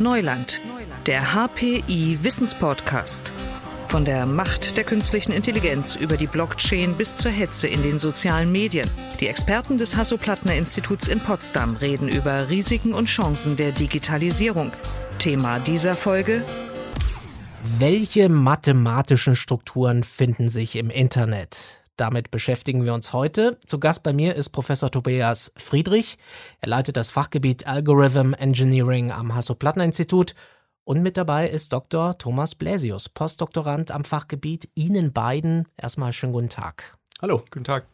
Neuland, der HPI Wissenspodcast. Von der Macht der künstlichen Intelligenz über die Blockchain bis zur Hetze in den sozialen Medien. Die Experten des Hasso-Plattner-Instituts in Potsdam reden über Risiken und Chancen der Digitalisierung. Thema dieser Folge welche mathematischen Strukturen finden sich im Internet? Damit beschäftigen wir uns heute. Zu Gast bei mir ist Professor Tobias Friedrich. Er leitet das Fachgebiet Algorithm Engineering am Hasso-Plattner-Institut. Und mit dabei ist Dr. Thomas Bläsius, Postdoktorand am Fachgebiet. Ihnen beiden erstmal schönen guten Tag. Hallo, guten Tag.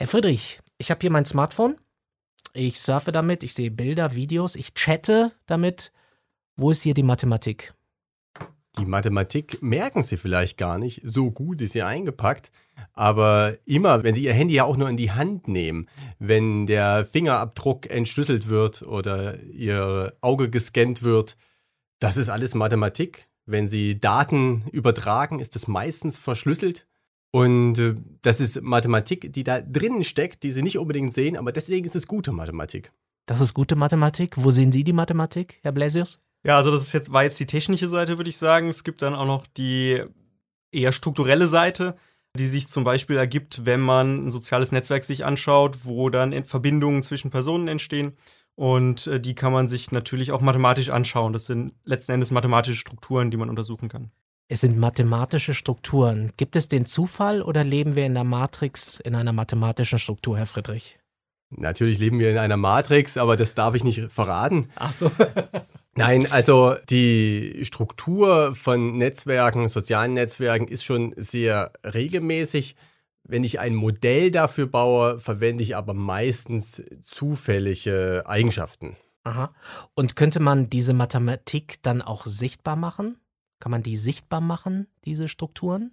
Herr Friedrich, ich habe hier mein Smartphone. Ich surfe damit, ich sehe Bilder, Videos, ich chatte damit. Wo ist hier die Mathematik? Die Mathematik merken Sie vielleicht gar nicht, so gut ist sie eingepackt. Aber immer, wenn Sie Ihr Handy ja auch nur in die Hand nehmen, wenn der Fingerabdruck entschlüsselt wird oder Ihr Auge gescannt wird, das ist alles Mathematik. Wenn Sie Daten übertragen, ist das meistens verschlüsselt. Und äh, das ist Mathematik, die da drinnen steckt, die Sie nicht unbedingt sehen, aber deswegen ist es gute Mathematik. Das ist gute Mathematik. Wo sehen Sie die Mathematik, Herr Blasius? Ja, also das ist jetzt, war jetzt die technische Seite, würde ich sagen. Es gibt dann auch noch die eher strukturelle Seite, die sich zum Beispiel ergibt, wenn man ein soziales Netzwerk sich anschaut, wo dann Verbindungen zwischen Personen entstehen. Und äh, die kann man sich natürlich auch mathematisch anschauen. Das sind letzten Endes mathematische Strukturen, die man untersuchen kann. Es sind mathematische Strukturen. Gibt es den Zufall oder leben wir in der Matrix in einer mathematischen Struktur, Herr Friedrich? Natürlich leben wir in einer Matrix, aber das darf ich nicht verraten. Ach so. Nein, also die Struktur von Netzwerken, sozialen Netzwerken ist schon sehr regelmäßig. Wenn ich ein Modell dafür baue, verwende ich aber meistens zufällige Eigenschaften. Aha. Und könnte man diese Mathematik dann auch sichtbar machen? Kann man die sichtbar machen, diese Strukturen?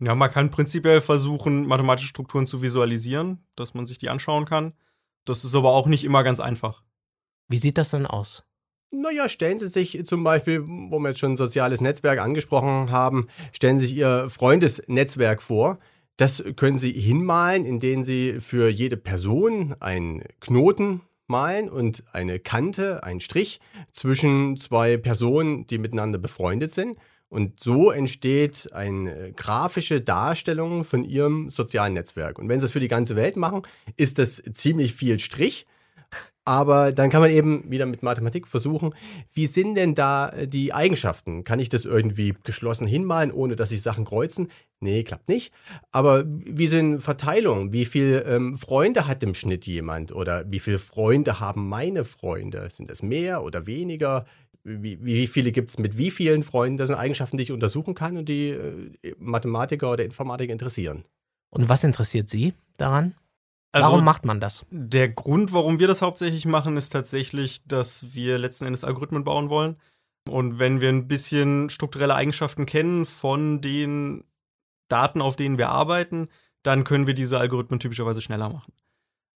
Ja, man kann prinzipiell versuchen, mathematische Strukturen zu visualisieren, dass man sich die anschauen kann. Das ist aber auch nicht immer ganz einfach. Wie sieht das denn aus? Naja, stellen Sie sich zum Beispiel, wo wir jetzt schon ein soziales Netzwerk angesprochen haben, stellen Sie sich Ihr Freundesnetzwerk vor. Das können Sie hinmalen, indem Sie für jede Person einen Knoten malen und eine Kante, einen Strich zwischen zwei Personen, die miteinander befreundet sind. Und so entsteht eine grafische Darstellung von Ihrem sozialen Netzwerk. Und wenn Sie das für die ganze Welt machen, ist das ziemlich viel Strich. Aber dann kann man eben wieder mit Mathematik versuchen, wie sind denn da äh, die Eigenschaften? Kann ich das irgendwie geschlossen hinmalen, ohne dass sich Sachen kreuzen? Nee, klappt nicht. Aber wie sind Verteilungen? Wie viele ähm, Freunde hat im Schnitt jemand? Oder wie viele Freunde haben meine Freunde? Sind das mehr oder weniger? Wie, wie viele gibt es mit wie vielen Freunden? Das sind Eigenschaften, die ich untersuchen kann und die äh, Mathematiker oder Informatiker interessieren. Und was interessiert Sie daran? Also warum macht man das? Der Grund, warum wir das hauptsächlich machen, ist tatsächlich, dass wir letzten Endes Algorithmen bauen wollen. Und wenn wir ein bisschen strukturelle Eigenschaften kennen von den Daten, auf denen wir arbeiten, dann können wir diese Algorithmen typischerweise schneller machen.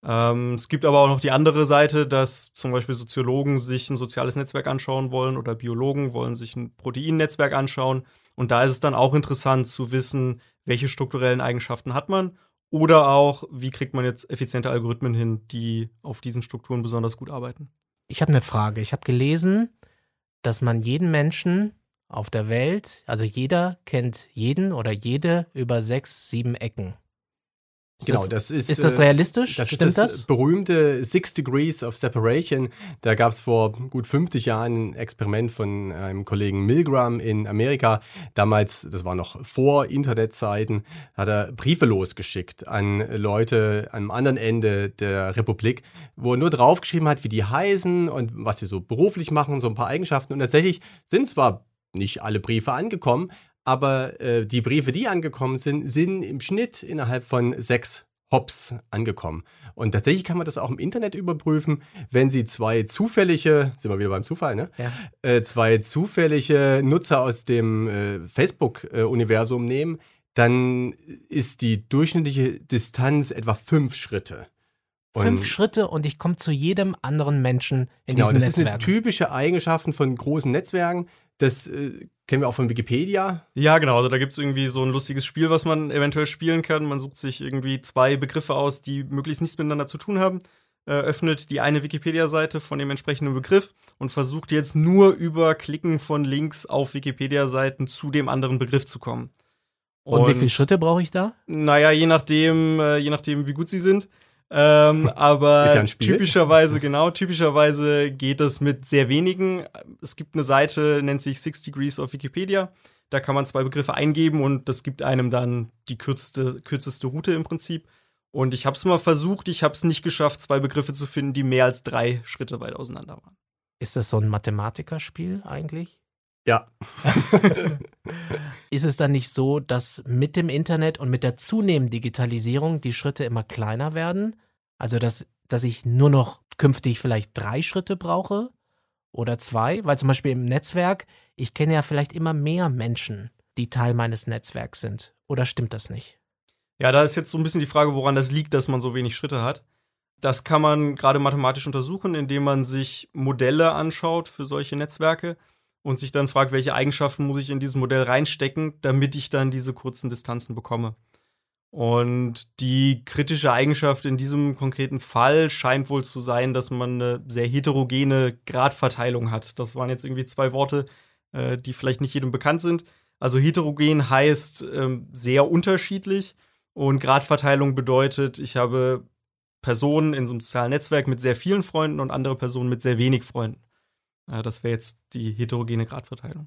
Ähm, es gibt aber auch noch die andere Seite, dass zum Beispiel Soziologen sich ein soziales Netzwerk anschauen wollen oder Biologen wollen sich ein Proteinnetzwerk anschauen. Und da ist es dann auch interessant zu wissen, welche strukturellen Eigenschaften hat man oder auch, wie kriegt man jetzt effiziente Algorithmen hin, die auf diesen Strukturen besonders gut arbeiten? Ich habe eine Frage. Ich habe gelesen, dass man jeden Menschen auf der Welt, also jeder kennt jeden oder jede über sechs, sieben Ecken. Ist genau, das, das ist. Ist das äh, realistisch? Das Stimmt ist das, das berühmte Six Degrees of Separation. Da gab es vor gut 50 Jahren ein Experiment von einem Kollegen Milgram in Amerika. Damals, das war noch vor Internetzeiten, hat er Briefe losgeschickt an Leute am anderen Ende der Republik, wo er nur draufgeschrieben hat, wie die heißen und was sie so beruflich machen, so ein paar Eigenschaften. Und tatsächlich sind zwar nicht alle Briefe angekommen, aber äh, die Briefe, die angekommen sind, sind im Schnitt innerhalb von sechs Hops angekommen. Und tatsächlich kann man das auch im Internet überprüfen, wenn Sie zwei zufällige, sind wir wieder beim Zufall, ne? Ja. Äh, zwei zufällige Nutzer aus dem äh, Facebook-Universum nehmen, dann ist die durchschnittliche Distanz etwa fünf Schritte. Und fünf Schritte und ich komme zu jedem anderen Menschen in genau, diesem Netzwerk. Das sind typische Eigenschaften von großen Netzwerken. Das äh, kennen wir auch von Wikipedia. Ja, genau. Also da gibt es irgendwie so ein lustiges Spiel, was man eventuell spielen kann. Man sucht sich irgendwie zwei Begriffe aus, die möglichst nichts miteinander zu tun haben. äh, öffnet die eine Wikipedia-Seite von dem entsprechenden Begriff und versucht jetzt nur über Klicken von Links auf Wikipedia-Seiten zu dem anderen Begriff zu kommen. Und, und wie viele Schritte brauche ich da? Naja, je nachdem, äh, je nachdem, wie gut sie sind. Ähm, aber ja typischerweise, genau, typischerweise geht es mit sehr wenigen. Es gibt eine Seite, nennt sich Six Degrees of Wikipedia. Da kann man zwei Begriffe eingeben und das gibt einem dann die kürzeste, kürzeste Route im Prinzip. Und ich habe es mal versucht, ich habe es nicht geschafft, zwei Begriffe zu finden, die mehr als drei Schritte weit auseinander waren. Ist das so ein Mathematikerspiel eigentlich? Ja. ist es dann nicht so, dass mit dem Internet und mit der zunehmenden Digitalisierung die Schritte immer kleiner werden? Also, dass, dass ich nur noch künftig vielleicht drei Schritte brauche oder zwei? Weil zum Beispiel im Netzwerk, ich kenne ja vielleicht immer mehr Menschen, die Teil meines Netzwerks sind. Oder stimmt das nicht? Ja, da ist jetzt so ein bisschen die Frage, woran das liegt, dass man so wenig Schritte hat. Das kann man gerade mathematisch untersuchen, indem man sich Modelle anschaut für solche Netzwerke und sich dann fragt, welche Eigenschaften muss ich in dieses Modell reinstecken, damit ich dann diese kurzen Distanzen bekomme. Und die kritische Eigenschaft in diesem konkreten Fall scheint wohl zu sein, dass man eine sehr heterogene Gradverteilung hat. Das waren jetzt irgendwie zwei Worte, äh, die vielleicht nicht jedem bekannt sind. Also heterogen heißt äh, sehr unterschiedlich und Gradverteilung bedeutet, ich habe Personen in so einem sozialen Netzwerk mit sehr vielen Freunden und andere Personen mit sehr wenig Freunden. Ja, das wäre jetzt die heterogene Gradverteilung.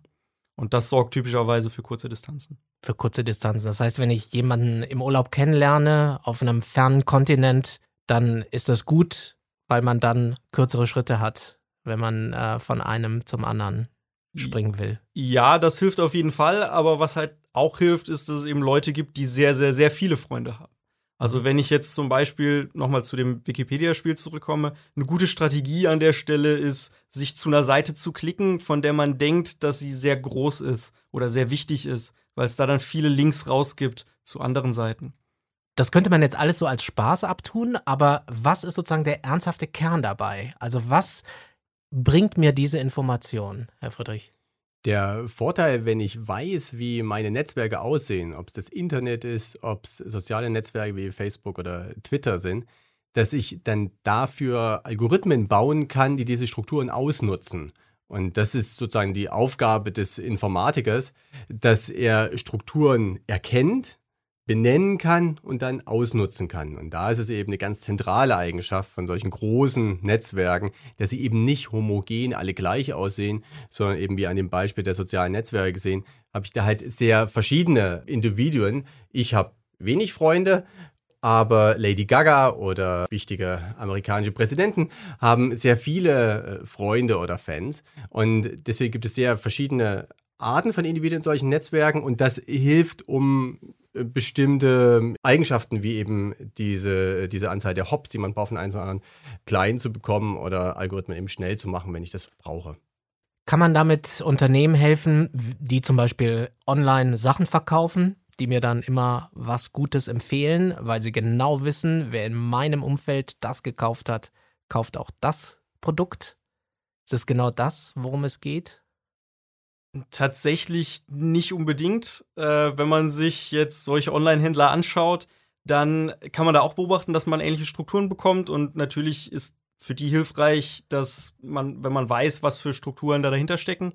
Und das sorgt typischerweise für kurze Distanzen. Für kurze Distanzen. Das heißt, wenn ich jemanden im Urlaub kennenlerne, auf einem fernen Kontinent, dann ist das gut, weil man dann kürzere Schritte hat, wenn man äh, von einem zum anderen springen will. Ja, das hilft auf jeden Fall. Aber was halt auch hilft, ist, dass es eben Leute gibt, die sehr, sehr, sehr viele Freunde haben. Also wenn ich jetzt zum Beispiel nochmal zu dem Wikipedia-Spiel zurückkomme, eine gute Strategie an der Stelle ist, sich zu einer Seite zu klicken, von der man denkt, dass sie sehr groß ist oder sehr wichtig ist, weil es da dann viele Links rausgibt zu anderen Seiten. Das könnte man jetzt alles so als Spaß abtun, aber was ist sozusagen der ernsthafte Kern dabei? Also was bringt mir diese Information, Herr Friedrich? Der Vorteil, wenn ich weiß, wie meine Netzwerke aussehen, ob es das Internet ist, ob es soziale Netzwerke wie Facebook oder Twitter sind, dass ich dann dafür Algorithmen bauen kann, die diese Strukturen ausnutzen. Und das ist sozusagen die Aufgabe des Informatikers, dass er Strukturen erkennt, benennen kann und dann ausnutzen kann. Und da ist es eben eine ganz zentrale Eigenschaft von solchen großen Netzwerken, dass sie eben nicht homogen alle gleich aussehen, sondern eben wie an dem Beispiel der sozialen Netzwerke gesehen, habe ich da halt sehr verschiedene Individuen. Ich habe wenig Freunde, aber Lady Gaga oder wichtige amerikanische Präsidenten haben sehr viele äh, Freunde oder Fans. Und deswegen gibt es sehr verschiedene Arten von Individuen in solchen Netzwerken und das hilft, um bestimmte Eigenschaften wie eben diese, diese Anzahl der Hops, die man braucht, von einem zu anderen klein zu bekommen oder Algorithmen eben schnell zu machen, wenn ich das brauche. Kann man damit Unternehmen helfen, die zum Beispiel online Sachen verkaufen, die mir dann immer was Gutes empfehlen, weil sie genau wissen, wer in meinem Umfeld das gekauft hat, kauft auch das Produkt? Ist es genau das, worum es geht? Tatsächlich nicht unbedingt. Äh, wenn man sich jetzt solche Online-Händler anschaut, dann kann man da auch beobachten, dass man ähnliche Strukturen bekommt. Und natürlich ist für die hilfreich, dass man, wenn man weiß, was für Strukturen da dahinter stecken.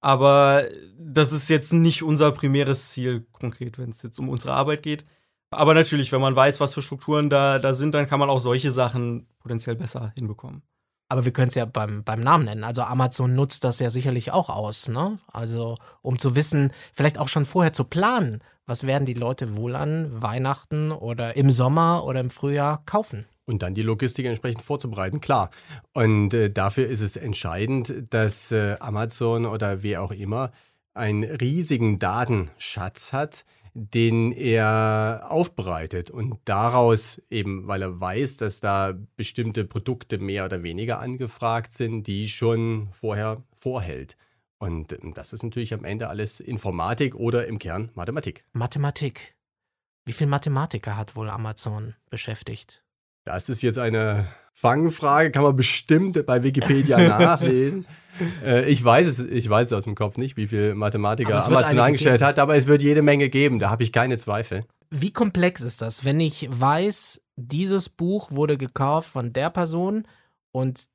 Aber das ist jetzt nicht unser primäres Ziel konkret, wenn es jetzt um unsere Arbeit geht. Aber natürlich, wenn man weiß, was für Strukturen da, da sind, dann kann man auch solche Sachen potenziell besser hinbekommen. Aber wir können es ja beim, beim Namen nennen. Also Amazon nutzt das ja sicherlich auch aus, ne? Also um zu wissen, vielleicht auch schon vorher zu planen, was werden die Leute wohl an Weihnachten oder im Sommer oder im Frühjahr kaufen. Und dann die Logistik entsprechend vorzubereiten, klar. Und äh, dafür ist es entscheidend, dass äh, Amazon oder wer auch immer einen riesigen Datenschatz hat, den er aufbereitet und daraus eben, weil er weiß, dass da bestimmte Produkte mehr oder weniger angefragt sind, die schon vorher vorhält. Und ähm, das ist natürlich am Ende alles Informatik oder im Kern Mathematik. Mathematik. Wie viele Mathematiker hat wohl Amazon beschäftigt? Das ist jetzt eine Fangfrage, kann man bestimmt bei Wikipedia nachlesen. Äh, ich, weiß es, ich weiß es aus dem Kopf nicht, wie viele Mathematiker Amazon eingestellt hat, aber es wird jede Menge geben, da habe ich keine Zweifel. Wie komplex ist das, wenn ich weiß, dieses Buch wurde gekauft von der Person und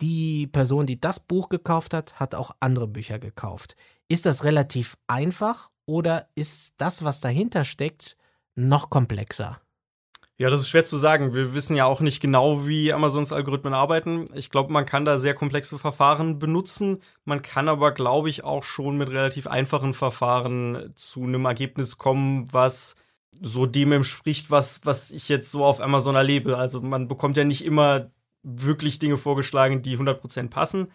die Person, die das Buch gekauft hat, hat auch andere Bücher gekauft. Ist das relativ einfach oder ist das, was dahinter steckt, noch komplexer? Ja, das ist schwer zu sagen. Wir wissen ja auch nicht genau, wie Amazons Algorithmen arbeiten. Ich glaube, man kann da sehr komplexe Verfahren benutzen. Man kann aber, glaube ich, auch schon mit relativ einfachen Verfahren zu einem Ergebnis kommen, was so dem entspricht, was, was ich jetzt so auf Amazon erlebe. Also man bekommt ja nicht immer wirklich Dinge vorgeschlagen, die 100% passen.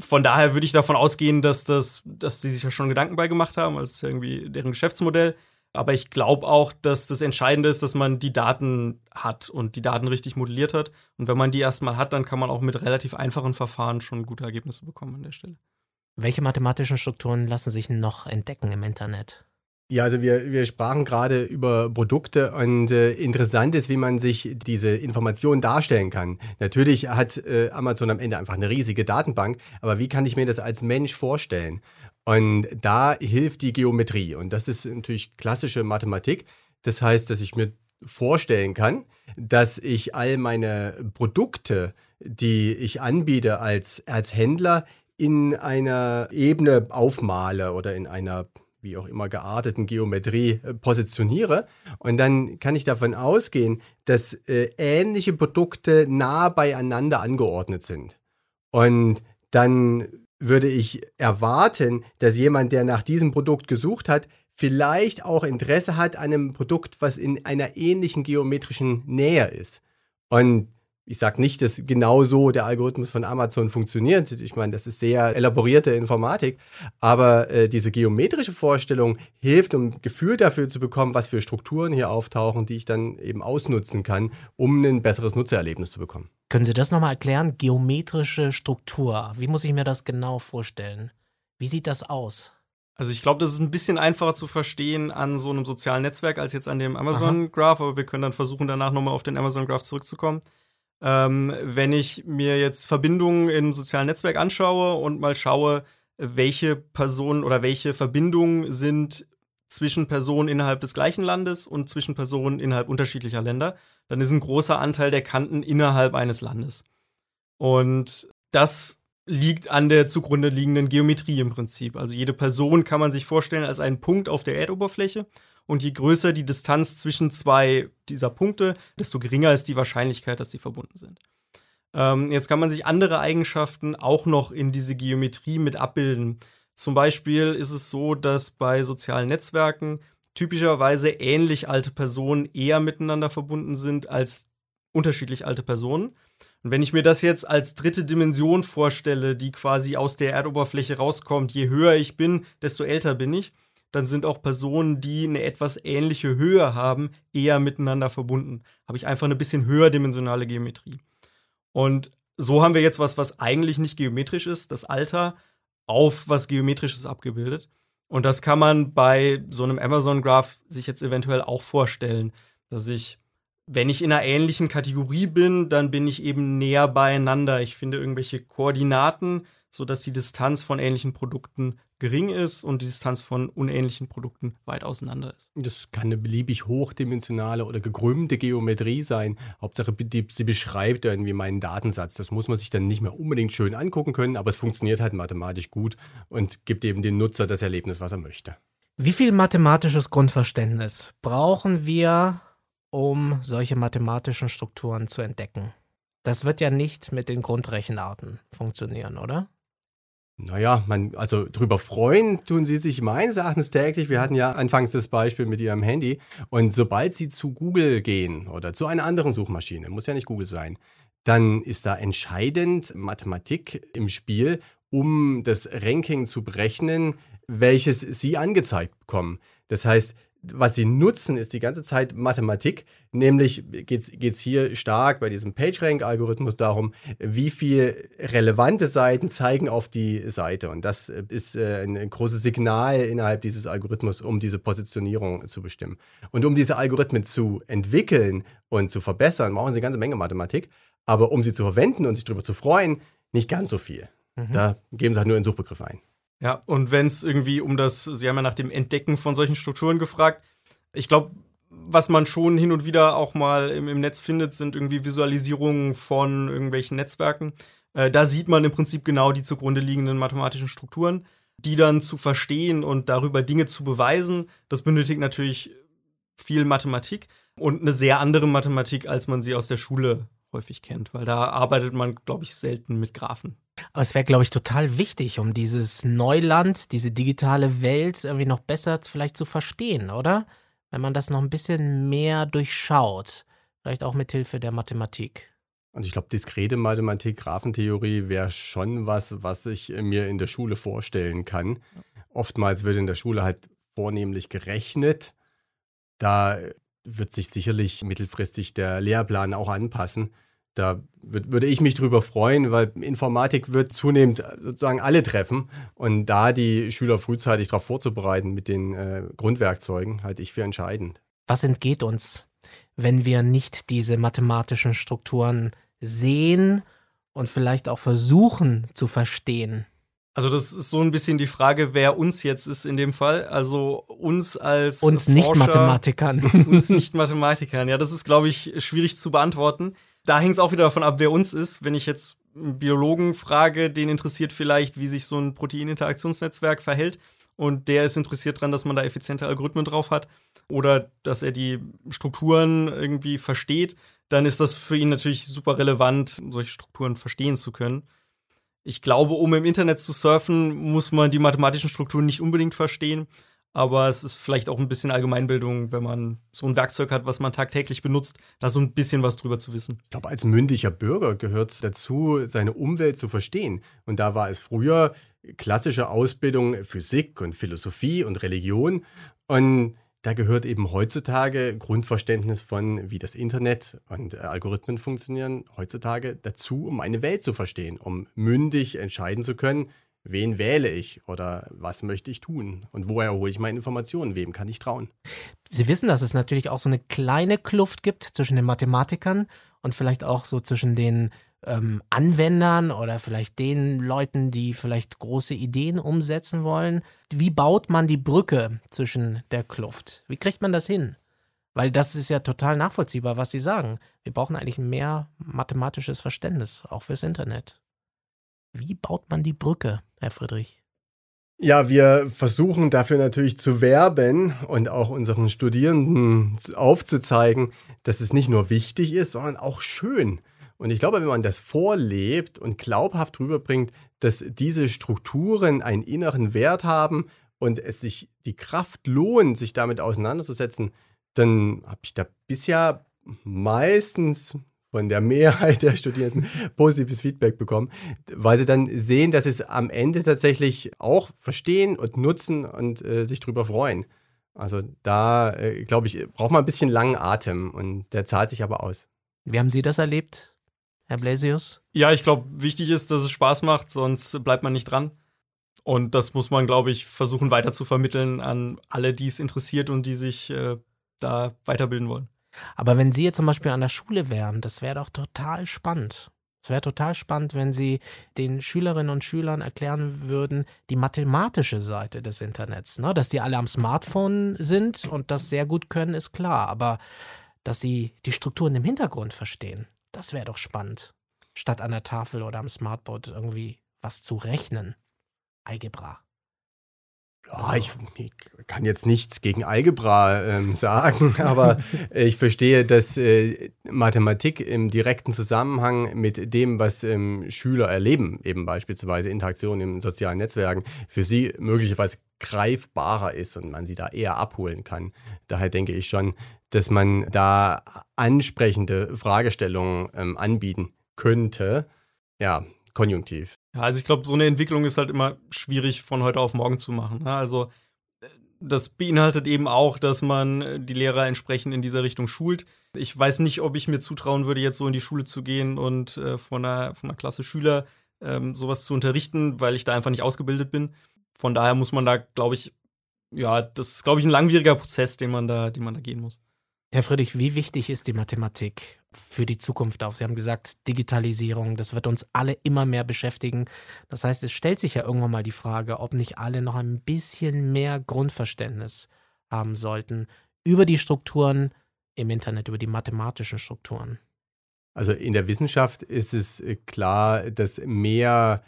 Von daher würde ich davon ausgehen, dass, das, dass sie sich ja schon Gedanken bei gemacht haben. Das ist ja irgendwie deren Geschäftsmodell. Aber ich glaube auch, dass das Entscheidende ist, dass man die Daten hat und die Daten richtig modelliert hat. Und wenn man die erstmal hat, dann kann man auch mit relativ einfachen Verfahren schon gute Ergebnisse bekommen an der Stelle. Welche mathematischen Strukturen lassen sich noch entdecken im Internet? Ja, also wir, wir sprachen gerade über Produkte und äh, interessant ist, wie man sich diese Informationen darstellen kann. Natürlich hat äh, Amazon am Ende einfach eine riesige Datenbank, aber wie kann ich mir das als Mensch vorstellen? Und da hilft die Geometrie und das ist natürlich klassische Mathematik. Das heißt, dass ich mir vorstellen kann, dass ich all meine Produkte, die ich anbiete als, als Händler, in einer Ebene aufmale oder in einer wie auch immer gearteten Geometrie äh, positioniere. Und dann kann ich davon ausgehen, dass äh, ähnliche Produkte nah beieinander angeordnet sind. Und dann würde ich erwarten, dass jemand, der nach diesem Produkt gesucht hat, vielleicht auch Interesse hat an einem Produkt, was in einer ähnlichen geometrischen Nähe ist. Und ich sage nicht, dass genau so der Algorithmus von Amazon funktioniert. Ich meine, das ist sehr elaborierte Informatik. Aber äh, diese geometrische Vorstellung hilft, um ein Gefühl dafür zu bekommen, was für Strukturen hier auftauchen, die ich dann eben ausnutzen kann, um ein besseres Nutzererlebnis zu bekommen. Können Sie das nochmal erklären? Geometrische Struktur. Wie muss ich mir das genau vorstellen? Wie sieht das aus? Also ich glaube, das ist ein bisschen einfacher zu verstehen an so einem sozialen Netzwerk als jetzt an dem Amazon Graph, aber wir können dann versuchen, danach nochmal auf den Amazon Graph zurückzukommen. Ähm, wenn ich mir jetzt Verbindungen in sozialen Netzwerk anschaue und mal schaue, welche Personen oder welche Verbindungen sind zwischen Personen innerhalb des gleichen Landes und zwischen Personen innerhalb unterschiedlicher Länder, dann ist ein großer Anteil der Kanten innerhalb eines Landes. Und das liegt an der zugrunde liegenden Geometrie im Prinzip. Also jede Person kann man sich vorstellen als einen Punkt auf der Erdoberfläche und je größer die Distanz zwischen zwei dieser Punkte, desto geringer ist die Wahrscheinlichkeit, dass sie verbunden sind. Ähm, jetzt kann man sich andere Eigenschaften auch noch in diese Geometrie mit abbilden. Zum Beispiel ist es so, dass bei sozialen Netzwerken typischerweise ähnlich alte Personen eher miteinander verbunden sind als unterschiedlich alte Personen. Und wenn ich mir das jetzt als dritte Dimension vorstelle, die quasi aus der Erdoberfläche rauskommt, je höher ich bin, desto älter bin ich, dann sind auch Personen, die eine etwas ähnliche Höhe haben, eher miteinander verbunden. Habe ich einfach eine bisschen höherdimensionale Geometrie. Und so haben wir jetzt was, was eigentlich nicht geometrisch ist, das Alter, auf was Geometrisches abgebildet. Und das kann man bei so einem Amazon-Graph sich jetzt eventuell auch vorstellen, dass ich, wenn ich in einer ähnlichen Kategorie bin, dann bin ich eben näher beieinander. Ich finde irgendwelche Koordinaten, sodass die Distanz von ähnlichen Produkten gering ist und die Distanz von unähnlichen Produkten weit auseinander ist. Das kann eine beliebig hochdimensionale oder gekrümmte Geometrie sein. Hauptsache, sie beschreibt irgendwie meinen Datensatz. Das muss man sich dann nicht mehr unbedingt schön angucken können, aber es funktioniert halt mathematisch gut und gibt eben dem Nutzer das Erlebnis, was er möchte. Wie viel mathematisches Grundverständnis brauchen wir, um solche mathematischen Strukturen zu entdecken? Das wird ja nicht mit den Grundrechenarten funktionieren, oder? Naja, man, also drüber freuen tun sie sich meines Erachtens täglich. Wir hatten ja anfangs das Beispiel mit ihrem Handy. Und sobald sie zu Google gehen oder zu einer anderen Suchmaschine, muss ja nicht Google sein, dann ist da entscheidend Mathematik im Spiel, um das Ranking zu berechnen, welches sie angezeigt bekommen. Das heißt, was sie nutzen, ist die ganze Zeit Mathematik. Nämlich geht es hier stark bei diesem PageRank-Algorithmus darum, wie viele relevante Seiten zeigen auf die Seite. Und das ist äh, ein großes Signal innerhalb dieses Algorithmus, um diese Positionierung zu bestimmen. Und um diese Algorithmen zu entwickeln und zu verbessern, brauchen sie eine ganze Menge Mathematik. Aber um sie zu verwenden und sich darüber zu freuen, nicht ganz so viel. Mhm. Da geben sie halt nur einen Suchbegriff ein. Ja, und wenn es irgendwie um das, Sie haben ja nach dem Entdecken von solchen Strukturen gefragt. Ich glaube, was man schon hin und wieder auch mal im, im Netz findet, sind irgendwie Visualisierungen von irgendwelchen Netzwerken. Äh, da sieht man im Prinzip genau die zugrunde liegenden mathematischen Strukturen. Die dann zu verstehen und darüber Dinge zu beweisen, das benötigt natürlich viel Mathematik und eine sehr andere Mathematik, als man sie aus der Schule häufig kennt, weil da arbeitet man, glaube ich, selten mit Graphen. Aber es wäre, glaube ich, total wichtig, um dieses Neuland, diese digitale Welt irgendwie noch besser vielleicht zu verstehen, oder? Wenn man das noch ein bisschen mehr durchschaut, vielleicht auch mit Hilfe der Mathematik. Also ich glaube, diskrete Mathematik, Graphentheorie wäre schon was, was ich mir in der Schule vorstellen kann. Oftmals wird in der Schule halt vornehmlich gerechnet. Da wird sich sicherlich mittelfristig der Lehrplan auch anpassen. Da würd, würde ich mich drüber freuen, weil Informatik wird zunehmend sozusagen alle treffen. Und da die Schüler frühzeitig darauf vorzubereiten mit den äh, Grundwerkzeugen, halte ich für entscheidend. Was entgeht uns, wenn wir nicht diese mathematischen Strukturen sehen und vielleicht auch versuchen zu verstehen? Also das ist so ein bisschen die Frage, wer uns jetzt ist in dem Fall. Also uns als uns Nicht-Mathematikern. uns Nicht-Mathematikern. Ja, das ist, glaube ich, schwierig zu beantworten. Da hängt es auch wieder davon ab, wer uns ist. Wenn ich jetzt einen Biologen frage, den interessiert vielleicht, wie sich so ein Proteininteraktionsnetzwerk verhält. Und der ist interessiert daran, dass man da effiziente Algorithmen drauf hat oder dass er die Strukturen irgendwie versteht, dann ist das für ihn natürlich super relevant, solche Strukturen verstehen zu können ich glaube, um im Internet zu surfen, muss man die mathematischen Strukturen nicht unbedingt verstehen. Aber es ist vielleicht auch ein bisschen Allgemeinbildung, wenn man so ein Werkzeug hat, was man tagtäglich benutzt, da so ein bisschen was drüber zu wissen. Ich glaube, als mündiger Bürger gehört es dazu, seine Umwelt zu verstehen. Und da war es früher klassische Ausbildung Physik und Philosophie und Religion. Und da gehört eben heutzutage Grundverständnis von, wie das Internet und äh, Algorithmen funktionieren, heutzutage dazu, um eine Welt zu verstehen, um mündig entscheiden zu können, wen wähle ich oder was möchte ich tun und woher hole ich meine Informationen, wem kann ich trauen. Sie wissen, dass es natürlich auch so eine kleine Kluft gibt zwischen den Mathematikern und vielleicht auch so zwischen den ähm, Anwendern oder vielleicht den Leuten, die vielleicht große Ideen umsetzen wollen. Wie baut man die Brücke zwischen der Kluft? Wie kriegt man das hin? Weil das ist ja total nachvollziehbar, was Sie sagen. Wir brauchen eigentlich mehr mathematisches Verständnis, auch fürs Internet. Wie baut man die Brücke, Herr Friedrich? Ja, wir versuchen dafür natürlich zu werben und auch unseren Studierenden aufzuzeigen, dass es nicht nur wichtig ist, sondern auch schön. Und ich glaube, wenn man das vorlebt und glaubhaft rüberbringt, dass diese Strukturen einen inneren Wert haben und es sich die Kraft lohnt, sich damit auseinanderzusetzen, dann habe ich da bisher meistens von der Mehrheit der Studierenden positives Feedback bekommen, weil sie dann sehen, dass sie es am Ende tatsächlich auch verstehen und nutzen und äh, sich darüber freuen. Also da, äh, glaube ich, braucht man ein bisschen langen Atem und der zahlt sich aber aus. Wie haben Sie das erlebt? Herr Blasius? Ja, ich glaube, wichtig ist, dass es Spaß macht, sonst bleibt man nicht dran. Und das muss man, glaube ich, versuchen weiter zu vermitteln an alle, die es interessiert und die sich äh, da weiterbilden wollen. Aber wenn Sie jetzt zum Beispiel an der Schule wären, das wäre doch total spannend. Es wäre total spannend, wenn Sie den Schülerinnen und Schülern erklären würden, die mathematische Seite des Internets. Ne? Dass die alle am Smartphone sind und das sehr gut können, ist klar. Aber dass sie die Strukturen im Hintergrund verstehen, das wäre doch spannend. Statt an der Tafel oder am Smartboard irgendwie was zu rechnen. Algebra. Ja, ich, ich, kann jetzt nichts gegen Algebra ähm, sagen, aber ich verstehe, dass äh, Mathematik im direkten Zusammenhang mit dem, was ähm, Schüler erleben, eben beispielsweise Interaktion in sozialen Netzwerken, für sie möglicherweise greifbarer ist und man sie da eher abholen kann. Daher denke ich schon, dass man da ansprechende Fragestellungen ähm, anbieten könnte. Ja, konjunktiv. Ja, also ich glaube, so eine Entwicklung ist halt immer schwierig von heute auf morgen zu machen. Ne? Also das beinhaltet eben auch, dass man die Lehrer entsprechend in dieser Richtung schult. Ich weiß nicht, ob ich mir zutrauen würde, jetzt so in die Schule zu gehen und äh, von, einer, von einer Klasse Schüler ähm, sowas zu unterrichten, weil ich da einfach nicht ausgebildet bin. Von daher muss man da, glaube ich, ja, das ist, glaube ich, ein langwieriger Prozess, den man da, den man da gehen muss. Herr Friedrich, wie wichtig ist die Mathematik für die Zukunft auch? Sie haben gesagt, Digitalisierung, das wird uns alle immer mehr beschäftigen. Das heißt, es stellt sich ja irgendwann mal die Frage, ob nicht alle noch ein bisschen mehr Grundverständnis haben sollten über die Strukturen im Internet, über die mathematischen Strukturen? Also in der Wissenschaft ist es äh, klar, dass mehr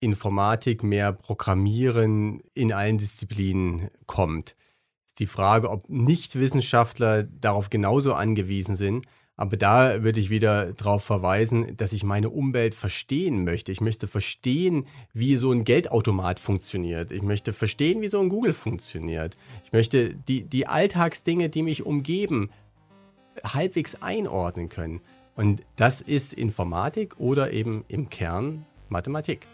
Informatik, mehr Programmieren in allen Disziplinen kommt. Ist die Frage, ob Nichtwissenschaftler darauf genauso angewiesen sind. Aber da würde ich wieder darauf verweisen, dass ich meine Umwelt verstehen möchte. Ich möchte verstehen, wie so ein Geldautomat funktioniert. Ich möchte verstehen, wie so ein Google funktioniert. Ich möchte die, die Alltagsdinge, die mich umgeben, halbwegs einordnen können. Und das ist Informatik oder eben im Kern Mathematik.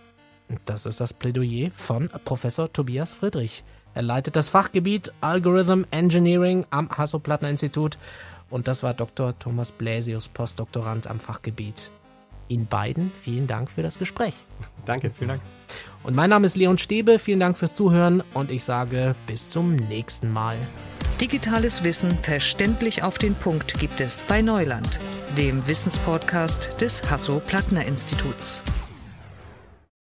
Das ist das Plädoyer von Professor Tobias Friedrich. Er leitet das Fachgebiet Algorithm Engineering am Hasso-Plattner-Institut und das war Dr. Thomas Bläsius, Postdoktorand am Fachgebiet. Ihnen beiden vielen Dank für das Gespräch. Danke, vielen Dank. Und mein Name ist Leon Stäbe, vielen Dank fürs Zuhören und ich sage bis zum nächsten Mal. Digitales Wissen verständlich auf den Punkt gibt es bei Neuland, dem Wissenspodcast des Hasso-Plattner-Instituts.